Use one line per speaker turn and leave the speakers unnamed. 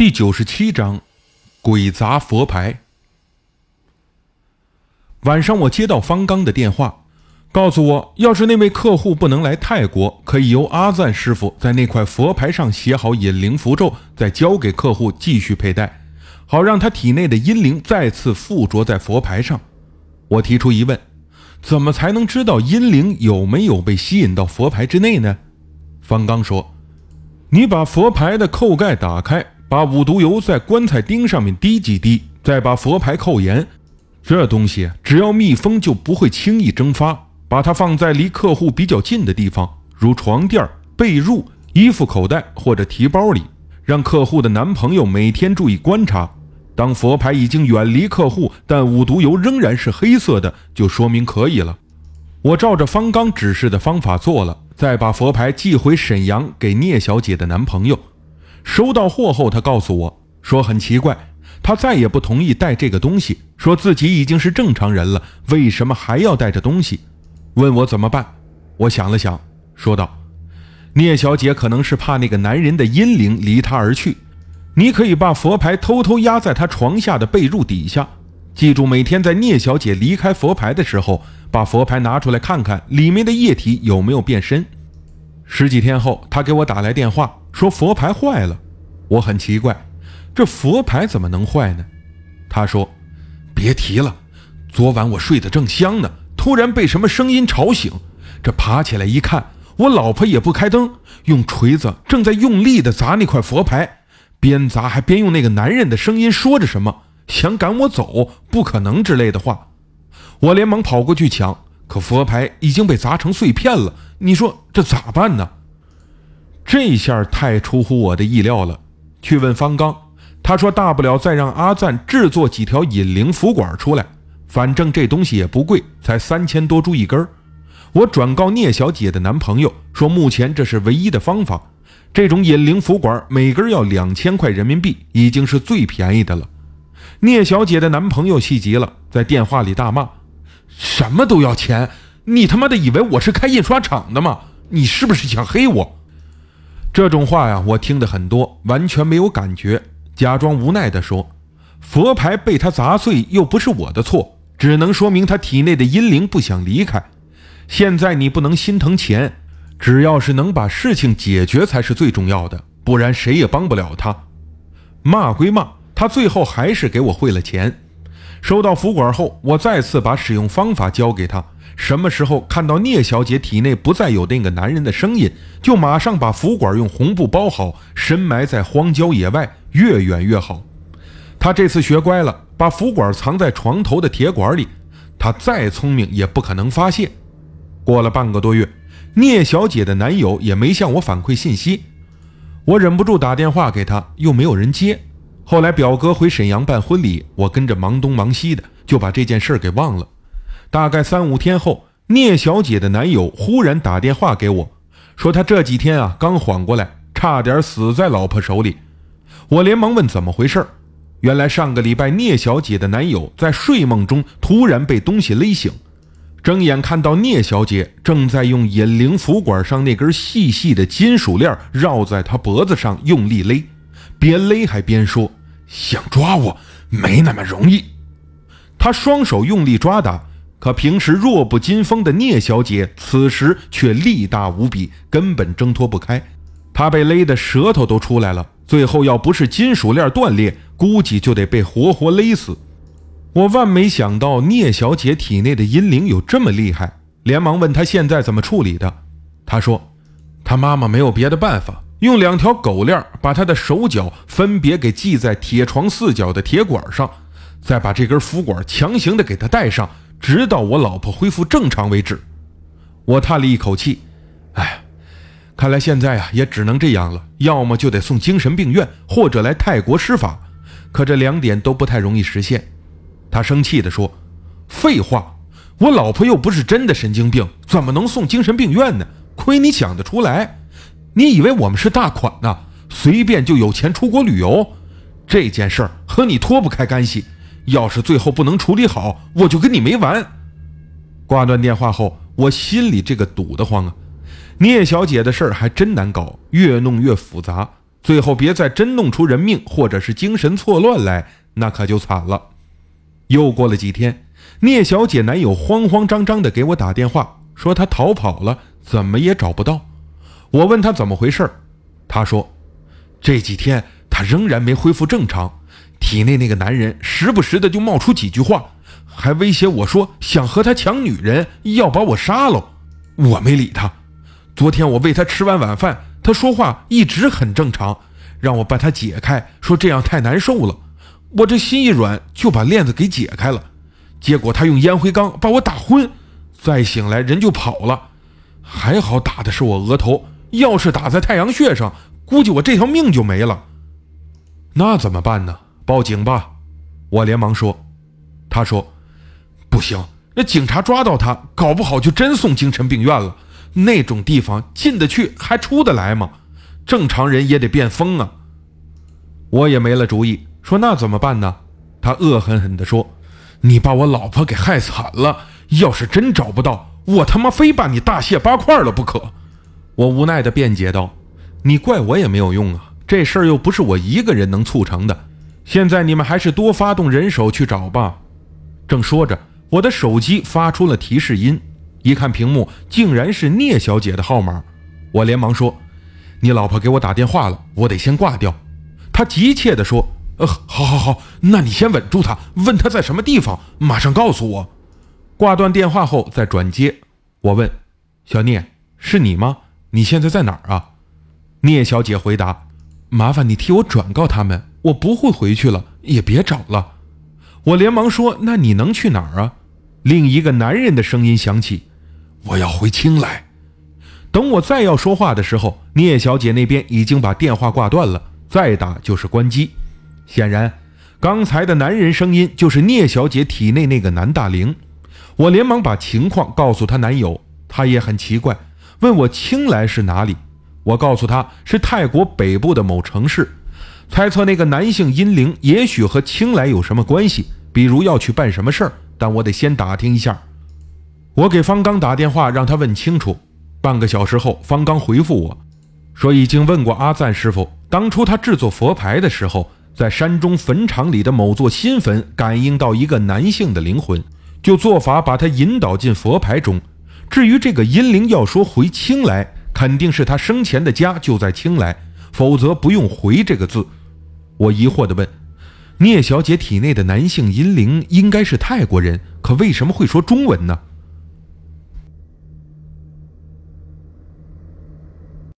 第九十七章，鬼砸佛牌。晚上我接到方刚的电话，告诉我，要是那位客户不能来泰国，可以由阿赞师傅在那块佛牌上写好引灵符咒，再交给客户继续佩戴，好让他体内的阴灵再次附着在佛牌上。我提出疑问：怎么才能知道阴灵有没有被吸引到佛牌之内呢？方刚说：“你把佛牌的扣盖打开。”把五毒油在棺材钉上面滴几滴，再把佛牌扣严。这东西只要密封，就不会轻易蒸发。把它放在离客户比较近的地方，如床垫、被褥、衣服口袋或者提包里，让客户的男朋友每天注意观察。当佛牌已经远离客户，但五毒油仍然是黑色的，就说明可以了。我照着方刚指示的方法做了，再把佛牌寄回沈阳给聂小姐的男朋友。收到货后，他告诉我说：“很奇怪，他再也不同意带这个东西，说自己已经是正常人了，为什么还要带着东西？问我怎么办。”我想了想，说道：“聂小姐可能是怕那个男人的阴灵离她而去，你可以把佛牌偷偷压在她床下的被褥底下。记住，每天在聂小姐离开佛牌的时候，把佛牌拿出来看看里面的液体有没有变深。”十几天后，他给我打来电话。说佛牌坏了，我很奇怪，这佛牌怎么能坏呢？他说：“别提了，昨晚我睡得正香呢，突然被什么声音吵醒，这爬起来一看，我老婆也不开灯，用锤子正在用力地砸那块佛牌，边砸还边用那个男人的声音说着什么，想赶我走，不可能之类的话。我连忙跑过去抢，可佛牌已经被砸成碎片了，你说这咋办呢？”这下太出乎我的意料了。去问方刚，他说大不了再让阿赞制作几条引灵符管出来，反正这东西也不贵，才三千多株一根。我转告聂小姐的男朋友说，目前这是唯一的方法。这种引灵符管每根要两千块人民币，已经是最便宜的了。聂小姐的男朋友气急了，在电话里大骂：“什么都要钱？你他妈的以为我是开印刷厂的吗？你是不是想黑我？”这种话呀，我听得很多，完全没有感觉，假装无奈地说：“佛牌被他砸碎，又不是我的错，只能说明他体内的阴灵不想离开。现在你不能心疼钱，只要是能把事情解决才是最重要的，不然谁也帮不了他。”骂归骂，他最后还是给我汇了钱。收到符管后，我再次把使用方法交给他。什么时候看到聂小姐体内不再有那个男人的声音，就马上把符管用红布包好，深埋在荒郊野外，越远越好。他这次学乖了，把符管藏在床头的铁管里。他再聪明也不可能发现。过了半个多月，聂小姐的男友也没向我反馈信息，我忍不住打电话给他，又没有人接。后来表哥回沈阳办婚礼，我跟着忙东忙西的，就把这件事给忘了。大概三五天后，聂小姐的男友忽然打电话给我，说他这几天啊刚缓过来，差点死在老婆手里。我连忙问怎么回事原来上个礼拜聂小姐的男友在睡梦中突然被东西勒醒，睁眼看到聂小姐正在用引灵符管上那根细细的金属链绕在他脖子上用力勒，边勒还边说：“想抓我没那么容易。”他双手用力抓打。可平时弱不禁风的聂小姐，此时却力大无比，根本挣脱不开。她被勒得舌头都出来了，最后要不是金属链断裂，估计就得被活活勒死。我万没想到聂小姐体内的阴灵有这么厉害，连忙问她现在怎么处理的。她说，她妈妈没有别的办法，用两条狗链把她的手脚分别给系在铁床四角的铁管上，再把这根浮管强行的给她戴上。直到我老婆恢复正常为止，我叹了一口气，哎，看来现在啊也只能这样了，要么就得送精神病院，或者来泰国施法，可这两点都不太容易实现。他生气地说：“废话，我老婆又不是真的神经病，怎么能送精神病院呢？亏你想得出来！你以为我们是大款呢？随便就有钱出国旅游？这件事儿和你脱不开干系。”要是最后不能处理好，我就跟你没完。挂断电话后，我心里这个堵得慌啊！聂小姐的事儿还真难搞，越弄越复杂。最后别再真弄出人命或者是精神错乱来，那可就惨了。又过了几天，聂小姐男友慌慌张张地给我打电话，说他逃跑了，怎么也找不到。我问他怎么回事他说这几天他仍然没恢复正常，体内那个男人时不时的就冒出几句话，还威胁我说想和他抢女人，要把我杀了。我没理他。昨天我喂他吃完晚饭，他说话一直很正常，让我把他解开，说这样太难受了。我这心一软，就把链子给解开了，结果他用烟灰缸把我打昏，再醒来人就跑了。还好打的是我额头，要是打在太阳穴上，估计我这条命就没了。那怎么办呢？报警吧！我连忙说。他说：“不行，那警察抓到他，搞不好就真送精神病院了。那种地方进得去还出得来吗？正常人也得变疯啊！”我也没了主意。说那怎么办呢？他恶狠狠地说：“你把我老婆给害惨了，要是真找不到，我他妈非把你大卸八块了不可。”我无奈地辩解道：“你怪我也没有用啊，这事儿又不是我一个人能促成的。现在你们还是多发动人手去找吧。”正说着，我的手机发出了提示音，一看屏幕，竟然是聂小姐的号码。我连忙说：“你老婆给我打电话了，我得先挂掉。”她急切地说。呃，好，好，好，那你先稳住她，问她在什么地方，马上告诉我。挂断电话后再转接。我问小聂：“是你吗？你现在在哪儿啊？”聂小姐回答：“麻烦你替我转告他们，我不会回去了，也别找了。”我连忙说：“那你能去哪儿啊？”另一个男人的声音响起：“我要回青来。”等我再要说话的时候，聂小姐那边已经把电话挂断了，再打就是关机。显然，刚才的男人声音就是聂小姐体内那个男大龄。我连忙把情况告诉她男友，他也很奇怪，问我青来是哪里。我告诉他是泰国北部的某城市，猜测那个男性阴灵也许和青来有什么关系，比如要去办什么事儿，但我得先打听一下。我给方刚打电话，让他问清楚。半个小时后，方刚回复我说已经问过阿赞师傅，当初他制作佛牌的时候。在山中坟场里的某座新坟，感应到一个男性的灵魂，就做法把他引导进佛牌中。至于这个阴灵要说回青来，肯定是他生前的家就在青来，否则不用回这个字。我疑惑地问：“聂小姐体内的男性阴灵应该是泰国人，可为什么会说中文呢？”